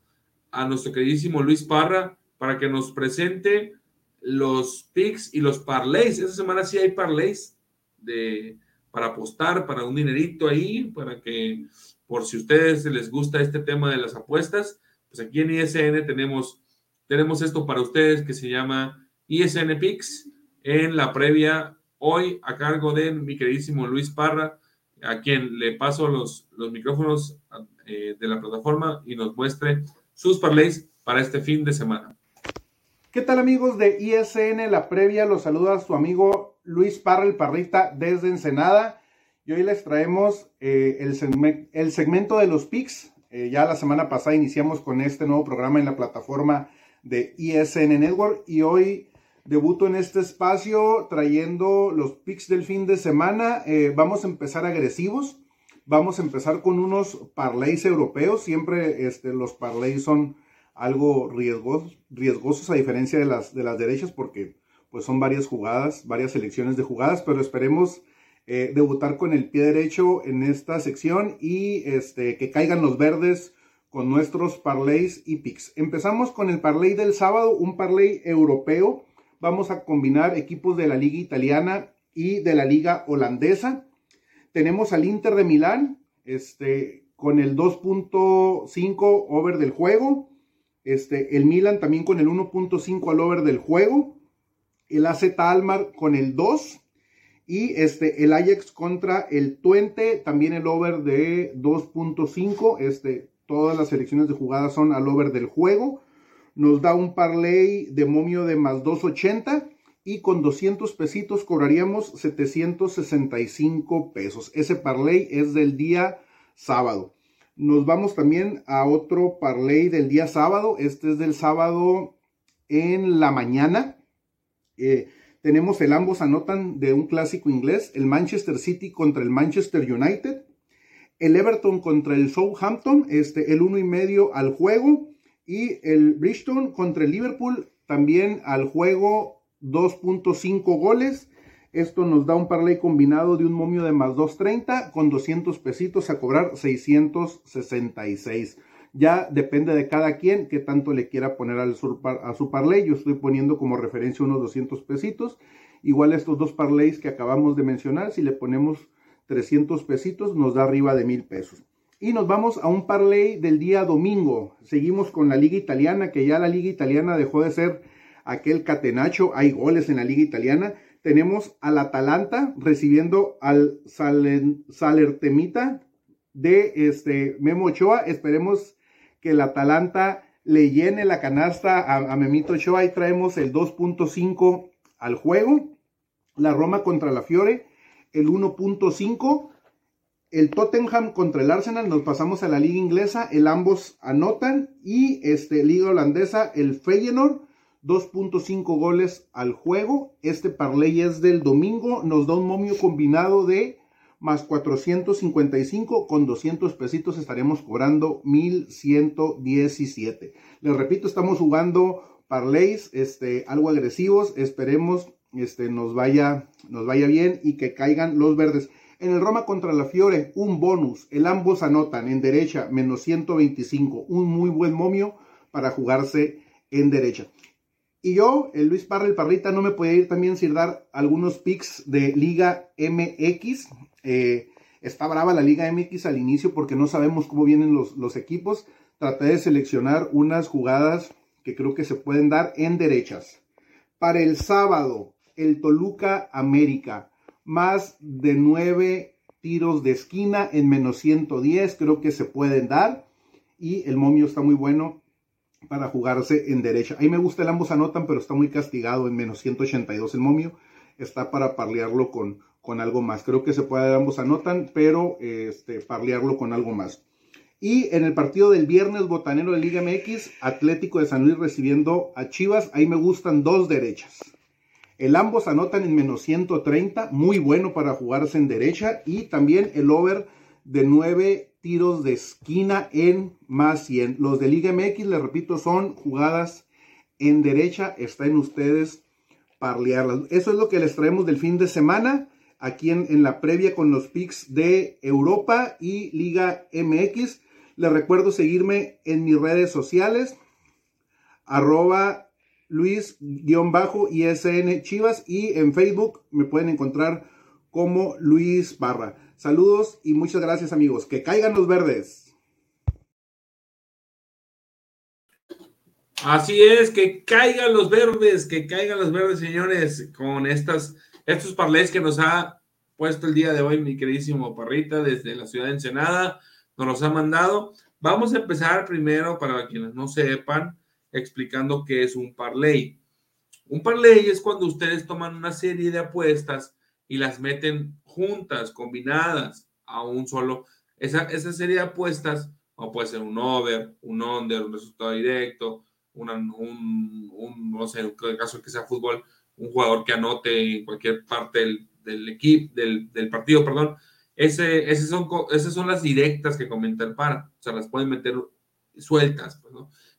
a nuestro queridísimo Luis Parra para que nos presente los picks y los parlays. Esta semana sí hay parlays de, para apostar, para un dinerito ahí, para que por si ustedes les gusta este tema de las apuestas, pues aquí en ISN tenemos, tenemos esto para ustedes que se llama ISN Picks en la previa hoy a cargo de mi queridísimo Luis Parra, a quien le paso los, los micrófonos eh, de la plataforma y nos muestre sus parlays para este fin de semana. ¿Qué tal amigos de ISN? La previa los saluda su amigo Luis Parra, el parrita desde Ensenada. Y hoy les traemos eh, el, segmento de los picks. Eh, ya la semana pasada iniciamos con este nuevo programa en la plataforma de ISN Network y hoy debuto en este espacio trayendo los picks del fin de semana. Eh, vamos a empezar agresivos. Vamos a empezar con unos parlays europeos. Siempre este, los parlays son algo riesgosos, riesgosos a diferencia de las, de las derechas porque pues son varias jugadas, varias selecciones de jugadas, pero esperemos eh, debutar con el pie derecho en esta sección y este, que caigan los verdes con nuestros parlays y picks. Empezamos con el parlay del sábado, un parlay europeo. Vamos a combinar equipos de la liga italiana y de la liga holandesa. Tenemos al Inter de Milán, este, con el 2.5 over del juego. Este, el Milan también con el 1.5 al over del juego. El AZ Almar con el 2. Y este, el Ajax contra el Twente, también el over de 2.5. Este, todas las selecciones de jugadas son al over del juego. Nos da un parlay de momio de más 280. Y con 200 pesitos cobraríamos 765 pesos. Ese parlay es del día sábado. Nos vamos también a otro parlay del día sábado. Este es del sábado en la mañana. Eh, tenemos el ambos anotan de un clásico inglés, el Manchester City contra el Manchester United, el Everton contra el Southampton, este, el uno y medio al juego, y el Bristol contra el Liverpool también al juego 2.5 goles. Esto nos da un parlay combinado de un momio de más 230 con 200 pesitos a cobrar 666. Ya depende de cada quien que tanto le quiera poner al a su parlay. Yo estoy poniendo como referencia unos 200 pesitos. Igual estos dos parlays que acabamos de mencionar, si le ponemos 300 pesitos, nos da arriba de mil pesos. Y nos vamos a un parlay del día domingo. Seguimos con la liga italiana, que ya la liga italiana dejó de ser aquel catenacho. Hay goles en la liga italiana tenemos al Atalanta recibiendo al Salertemita de este Memo Ochoa. Esperemos que el Atalanta le llene la canasta a, Memito Show. Ahí traemos el 2.5 al juego. La Roma contra la Fiore, el 1.5. El Tottenham contra el Arsenal, nos pasamos a la liga inglesa, el ambos anotan. Y este, liga holandesa, el Feyenoord, 2.5 goles al juego. Este parlay es del domingo, nos da un momio combinado de más 455 con 200 pesitos estaremos cobrando 1117. Les repito, estamos jugando parlays este, algo agresivos, esperemos este, nos, vaya, nos vaya bien y que caigan los verdes. En el Roma contra la Fiore, un bonus, el ambos anotan en derecha, menos 125, un muy buen momio para jugarse en derecha. Y yo, el Luis Parra, el Parrita, no me puede ir también sin dar algunos picks de Liga MX. Eh, está brava la Liga MX al inicio porque no sabemos cómo vienen los, los equipos. Traté de seleccionar unas jugadas que creo que se pueden dar en derechas. Para el sábado, el Toluca América, más de nueve tiros de esquina en menos 110, creo que se pueden dar. Y el momio está muy bueno para jugarse en derecha. Ahí me gusta el ambos anotan, pero está muy castigado en menos 182 el momio. Está para parlearlo con, con algo más. Creo que se puede ambos anotan, pero este, parlearlo con algo más. Y en el partido del viernes botanero de Liga MX, Atlético de San Luis recibiendo a Chivas, ahí me gustan dos derechas. El ambos anotan en menos 130, muy bueno para jugarse en derecha. Y también el over de 9 tiros de esquina en más 100. Los de Liga MX, les repito, son jugadas en derecha. Está en ustedes parlearlas. Eso es lo que les traemos del fin de semana. Aquí en, en la previa con los picks de Europa y Liga MX. Les recuerdo seguirme en mis redes sociales. Arroba Luis-ISN Chivas y en Facebook me pueden encontrar como Luis Barra. Saludos y muchas gracias amigos. Que caigan los verdes. Así es, que caigan los verdes, que caigan los verdes, señores, con estas, estos parlays que nos ha puesto el día de hoy mi queridísimo Parrita desde la ciudad de Ensenada, nos los ha mandado. Vamos a empezar primero, para quienes no sepan, explicando qué es un parlay. Un parlay es cuando ustedes toman una serie de apuestas y las meten juntas, combinadas a un solo. Esa, esa serie de apuestas, o puede ser un over, un under, un resultado directo, un, no sé, en el caso que sea fútbol, un jugador que anote en cualquier parte del, del equipo, del, del, partido, perdón. Ese, ese son, esas son las directas que comenta el para. O sea, las pueden meter sueltas, pues.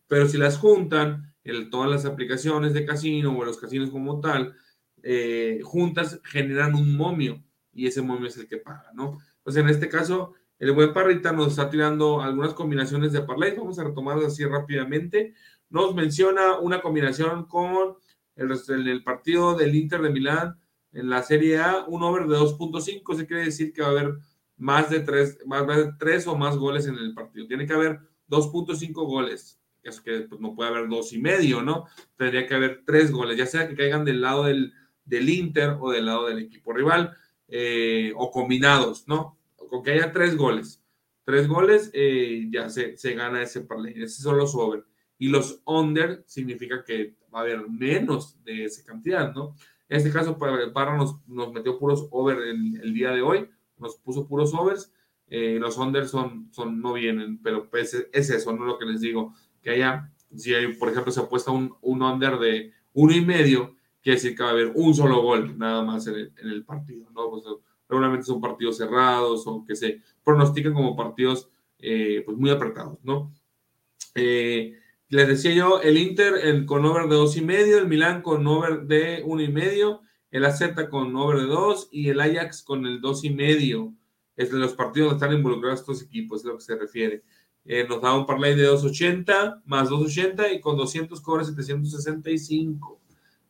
Pero si las juntan en todas las aplicaciones de casino o los casinos como tal, eh, juntas generan un momio y ese momio es el que paga, ¿no? Pues en este caso, el buen Parrita nos está tirando algunas combinaciones de parlay, vamos a retomarlas así rápidamente. Nos menciona una combinación con el, el partido del Inter de Milán en la Serie A, un over de 2.5, eso quiere decir que va a haber más de tres, más de tres o más goles en el partido. Tiene que haber 2.5 goles es que pues, no puede haber dos y medio, ¿no? Tendría que haber tres goles, ya sea que caigan del lado del, del Inter o del lado del equipo rival, eh, o combinados, ¿no? Con que haya tres goles. Tres goles, eh, ya se, se, gana ese parlay. Esos son los over. Y los under significa que va a haber menos de esa cantidad, ¿no? En este caso, Parra nos, nos metió puros over el, el, día de hoy, nos puso puros overs. Eh, los under son, son, no vienen, pero pues es eso, no lo que les digo que haya, si por ejemplo, se apuesta un, un under de uno y medio, quiere decir que va a haber un solo gol nada más en el, partido, ¿no? Pues, regularmente son partidos cerrados o que se pronostican como partidos eh, pues muy apretados, ¿no? Eh, les decía yo, el Inter con over de dos y medio, el Milán con over de uno y medio, el AZ con over de dos y el Ajax con el dos y medio. Es de los partidos donde están involucrados estos equipos, es lo que se refiere. Eh, nos da un parlay de 280 más 280 y con 200 cobra 765.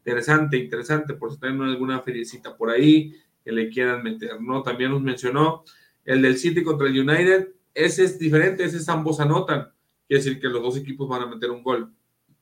Interesante, interesante, por si tienen alguna feriecita por ahí que le quieran meter, ¿no? También nos mencionó el del City contra el United. Ese es diferente, ese es ambos anotan. Quiere decir que los dos equipos van a meter un gol.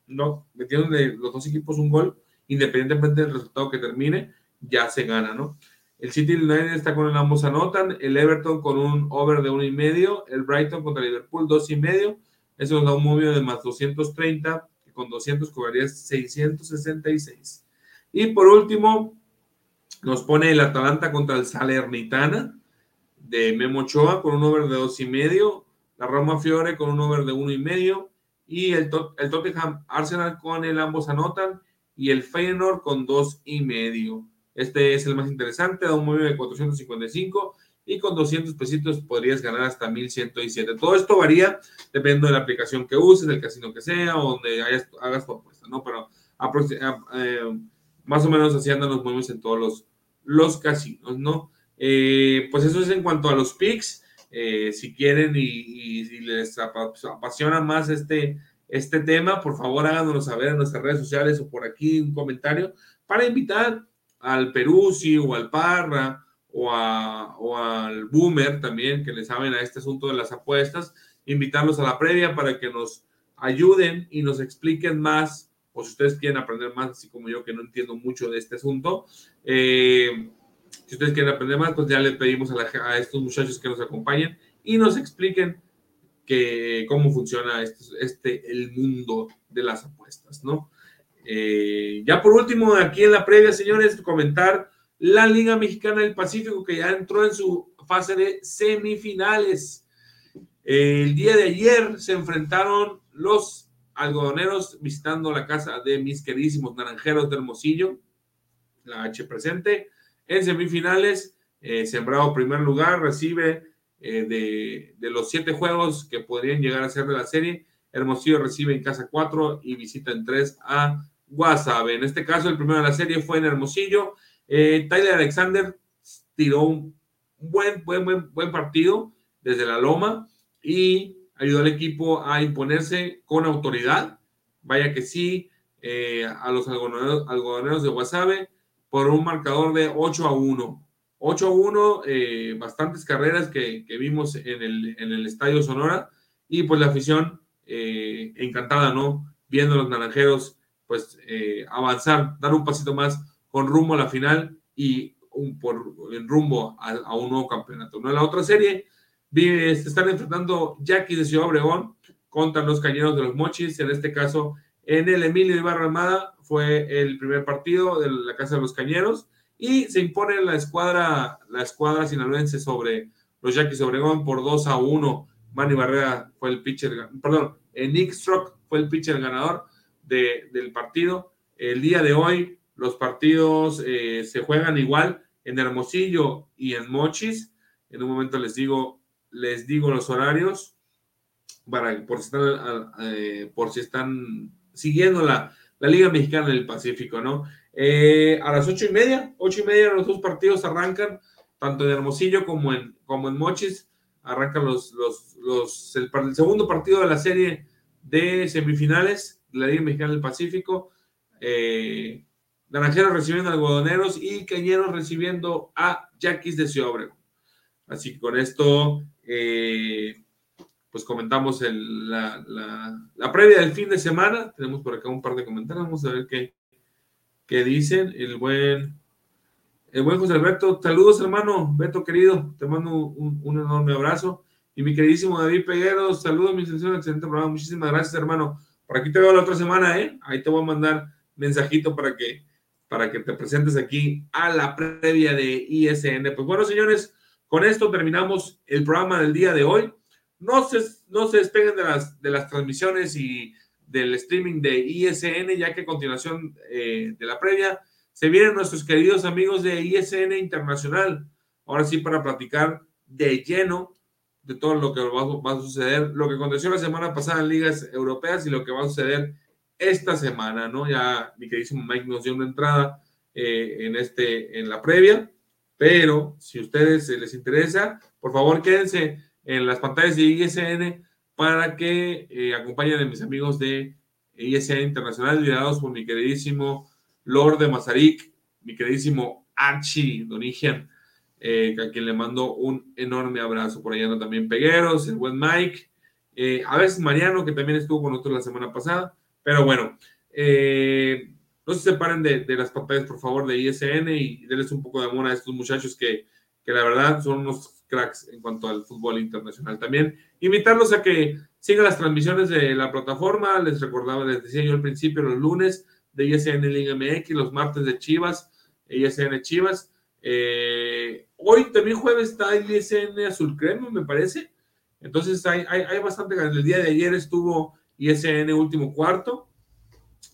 No, metieron los dos equipos un gol, independientemente del resultado que termine, ya se gana, ¿no? El City United está con el ambos anotan. El Everton con un over de uno y medio. El Brighton contra Liverpool, dos y medio. Eso nos da un móvil de más 230, con 200 cobraría 666. Y por último, nos pone el Atalanta contra el Salernitana de Memo Ochoa con un over de dos y medio, la Roma Fiore con un over de uno y medio y el, el Tottenham Arsenal con el ambos anotan y el Feyenoord con dos y medio. Este es el más interesante, da un móvil de 455 y con 200 pesitos podrías ganar hasta 1107. Todo esto varía dependiendo de la aplicación que uses, del casino que sea o donde hagas tu apuesta, ¿no? Pero eh, más o menos así andan los móviles en todos los, los casinos, ¿no? Eh, pues eso es en cuanto a los picks. Eh, si quieren y, les apasiona más este, este tema, por favor háganoslo saber en nuestras redes sociales o por aquí un comentario para invitar al Peruzzi o al Parra o, o al Boomer también, que le saben a este asunto de las apuestas, invitarlos a la previa para que nos ayuden y nos expliquen más, o si ustedes quieren aprender más, así como yo que no entiendo mucho de este asunto, eh, si ustedes quieren aprender más, pues ya le pedimos a, estos muchachos que nos acompañen y nos expliquen que, cómo funciona este, este, el mundo de las apuestas, ¿no? Eh, ya por último, aquí en la previa, señores, comentar la Liga Mexicana del Pacífico que ya entró en su fase de semifinales. el día de ayer se enfrentaron los algodoneros visitando la casa de mis queridísimos naranjeros de Hermosillo, la H presente, en semifinales, eh, sembrado primer lugar, recibe eh, de, de, los siete juegos que podrían llegar a ser de la serie. Hermosillo recibe en casa cuatro y visita en tres a Guasave. En este caso, el primero de la serie fue en Hermosillo. Eh, Tyler Alexander tiró un buen, buen, buen, buen partido desde la loma y ayudó al equipo a imponerse con autoridad. Vaya que sí, a los algodoneros, de Guasave por un marcador de 8 a 1. 8 a 1, eh, bastantes carreras que, vimos en el, en el, Estadio Sonora y pues la afición eh, encantada, ¿no? Viendo a los naranjeros pues eh, avanzar, dar un pasito más con rumbo a la final y un, por, en rumbo a, un nuevo campeonato. ¿no? En la otra serie se están enfrentando Jackie de Ciudad Obregón contra los Cañeros de los Mochis, en este caso en el Emilio Ibarra Armada fue el primer partido de la Casa de los Cañeros y se impone la escuadra, la escuadra sinaloense sobre los Yaquis Obregón por 2 a 1. Manny Barrera fue el pitcher, perdón, Nick Strock fue el pitcher ganador del partido. El día de hoy los partidos eh, se juegan igual en Hermosillo y en Mochis. En un momento les digo, les digo los horarios para por si están, eh, por si están siguiendo la, la Liga Mexicana del Pacífico, ¿no? Eh, a las ocho y media, ocho y media los dos partidos arrancan, tanto en Hermosillo como en, como en Mochis, arrancan los, los, los el, segundo partido de la serie de semifinales de la Liga Mexicana del Pacífico. Eh, Naranjeros recibiendo a algodoneros y Cañeros recibiendo a Yaquis de Ciudad Así que con esto eh, pues comentamos el, la, la, previa del fin de semana. Tenemos por acá un par de comentarios. Vamos a ver qué, qué dicen. El buen, el buen José Alberto. Saludos, hermano. Beto, querido. Te mando un, un enorme abrazo. Y mi queridísimo David Peguero. Saludos, mi excelente programa. Muchísimas gracias, hermano. Por aquí te veo la otra semana, ¿eh? Ahí te voy a mandar mensajito para que, para que te presentes aquí a la previa de ISN. Pues bueno, señores, con esto terminamos el programa del día de hoy no se, no se despeguen de las, de las transmisiones y del streaming de ISN, ya que a continuación eh, de la previa se vienen nuestros queridos amigos de ISN Internacional. Ahora sí, para platicar de lleno de todo lo que va, a suceder, lo que aconteció la semana pasada en ligas europeas y lo que va a suceder esta semana, ¿no? Ya mi queridísimo Mike nos dio una entrada eh, en, este, en la previa, pero si a ustedes les interesa, por favor quédense en las pantallas de ISN para que eh, acompañen a mis amigos de ISN Internacional, liderados por mi queridísimo Lord de Mazarik, mi queridísimo Archie Donigian, eh, a quien le mando un enorme abrazo. Por allá anda también Pegueros, el buen Mike, eh, a veces Mariano, que también estuvo con nosotros la semana pasada. Pero bueno, no se separen de, de, las pantallas, por favor, de ISN y denles un poco de amor a estos muchachos que, que la verdad son unos cracks en cuanto al fútbol internacional. También invitarlos a que Sigan las transmisiones de la plataforma. Les recordaba, les decía yo al principio, los lunes de ISN Liga MX, los martes de Chivas, ISN Chivas. Eh, hoy también jueves está el ISN Azul Crema, me parece. Entonces hay, hay, hay bastante. El día de ayer estuvo ISN último cuarto.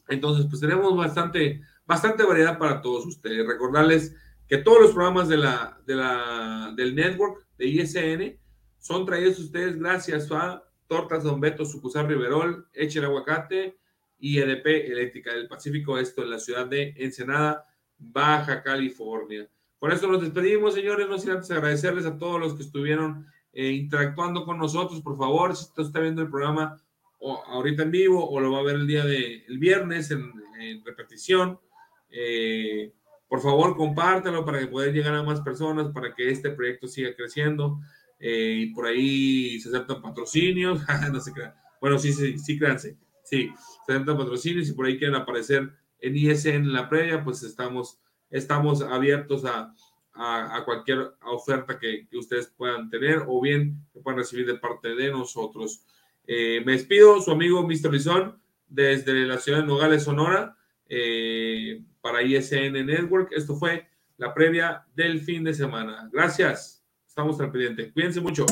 Entonces, pues tenemos bastante, bastante variedad para todos ustedes. Recordarles que todos los programas de la, de la, del network de ISN son traídos a ustedes gracias a Tortas Don Beto, Sucusar Riverol, Eche el Aguacate y EDP Eléctrica del Pacífico, esto en la ciudad de Ensenada, Baja California. Con esto nos despedimos, señores, no sin antes agradecerles a todos los que estuvieron eh, interactuando con nosotros, por favor, si usted está viendo el programa o ahorita en vivo o lo va a ver el día de el viernes en, repetición, eh, por favor compártelo para que pueda llegar a más personas, para que este proyecto siga creciendo. Eh, y por ahí se aceptan patrocinios, no se crean. Bueno, sí, sí, sí, créanse. Sí, se aceptan patrocinios y por ahí quieren aparecer en ISN en la previa, pues estamos, estamos abiertos a, a, a cualquier oferta que, que, ustedes puedan tener o bien que puedan recibir de parte de nosotros. Eh, me despido, su amigo Mr. Bison, desde la ciudad de Nogales, Sonora, eh, para ISN Network. Esto fue la previa del fin de semana. Gracias. Estamos al pendiente. Cuídense mucho.